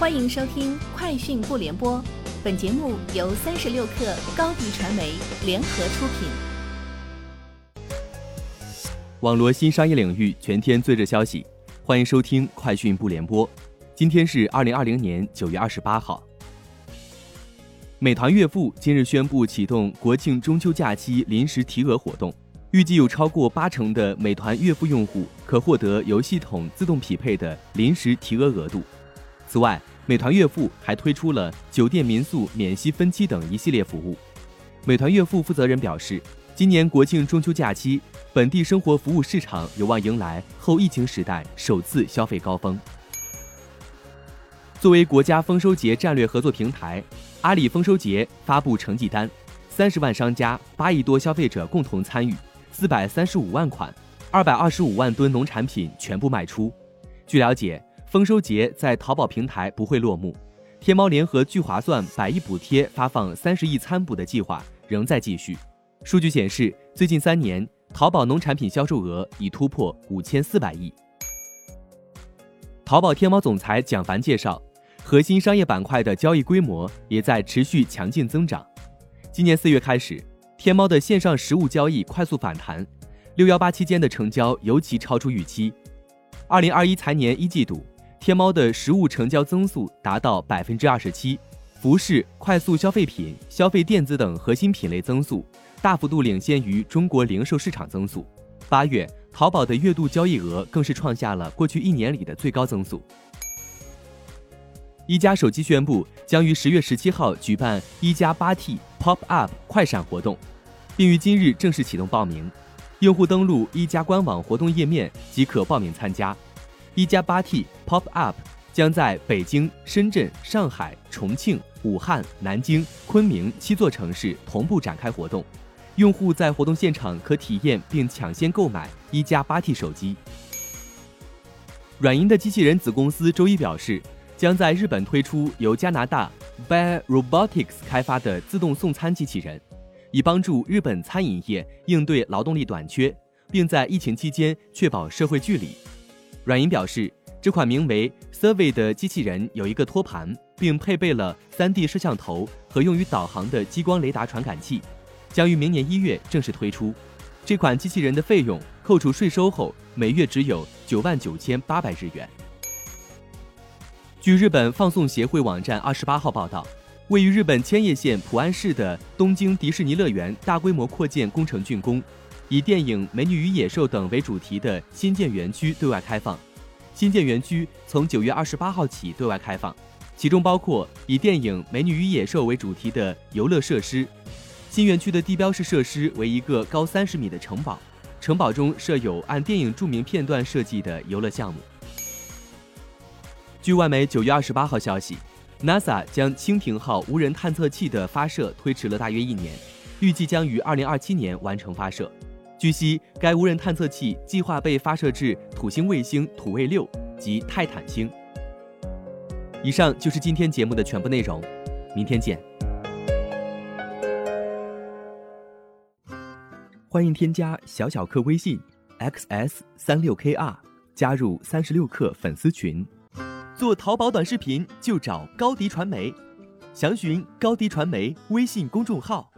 欢迎收听《快讯不联播》，本节目由三十六克高低传媒联合出品。网罗新商业领域全天最热消息，欢迎收听《快讯不联播》。今天是二零二零年九月二十八号。美团月付今日宣布启动国庆中秋假期临时提额活动，预计有超过八成的美团月付用户可获得由系统自动匹配的临时提额额度。此外，美团月付还推出了酒店民宿免息分期等一系列服务。美团月付负责人表示，今年国庆中秋假期，本地生活服务市场有望迎来后疫情时代首次消费高峰。作为国家丰收节战略合作平台，阿里丰收节发布成绩单，三十万商家、八亿多消费者共同参与，四百三十五万款、二百二十五万吨农产品全部卖出。据了解。丰收节在淘宝平台不会落幕，天猫联合聚划算百亿补贴发放三十亿餐补的计划仍在继续。数据显示，最近三年淘宝农产品销售额已突破五千四百亿。淘宝天猫总裁蒋凡介绍，核心商业板块的交易规模也在持续强劲增长。今年四月开始，天猫的线上实物交易快速反弹，六幺八期间的成交尤其超出预期。二零二一财年一季度。天猫的实物成交增速达到百分之二十七，服饰、快速消费品、消费电子等核心品类增速大幅度领先于中国零售市场增速。八月，淘宝的月度交易额更是创下了过去一年里的最高增速。一加手机宣布将于十月十七号举办一加八 T Pop Up 快闪活动，并于今日正式启动报名。用户登录一加官网活动页面即可报名参加。一加八 T Pop Up 将在北京、深圳、上海、重庆、武汉、南京、昆明七座城市同步展开活动，用户在活动现场可体验并抢先购买一加八 T 手机。软银的机器人子公司周一表示，将在日本推出由加拿大 Bare Robotics 开发的自动送餐机器人，以帮助日本餐饮业应对劳动力短缺，并在疫情期间确保社会距离。软银表示，这款名为 Survey 的机器人有一个托盘，并配备了 3D 摄像头和用于导航的激光雷达传感器，将于明年一月正式推出。这款机器人的费用扣除税收后，每月只有九万九千八百日元。据日本放送协会网站二十八号报道，位于日本千叶县浦安市的东京迪士尼乐园大规模扩建工程竣工。以电影《美女与野兽》等为主题的新建园区对外开放。新建园区从九月二十八号起对外开放，其中包括以电影《美女与野兽》为主题的游乐设施。新园区的地标式设施为一个高三十米的城堡，城堡中设有按电影著名片段设计的游乐项目。据外媒九月二十八号消息，NASA 将蜻蜓号无人探测器的发射推迟了大约一年，预计将于二零二七年完成发射。据悉，该无人探测器计划被发射至土星卫星土卫六及泰坦星。以上就是今天节目的全部内容，明天见。欢迎添加小小客微信 xs 三六 kr，加入三十六氪粉丝群。做淘宝短视频就找高迪传媒，详询高迪传媒微信公众号。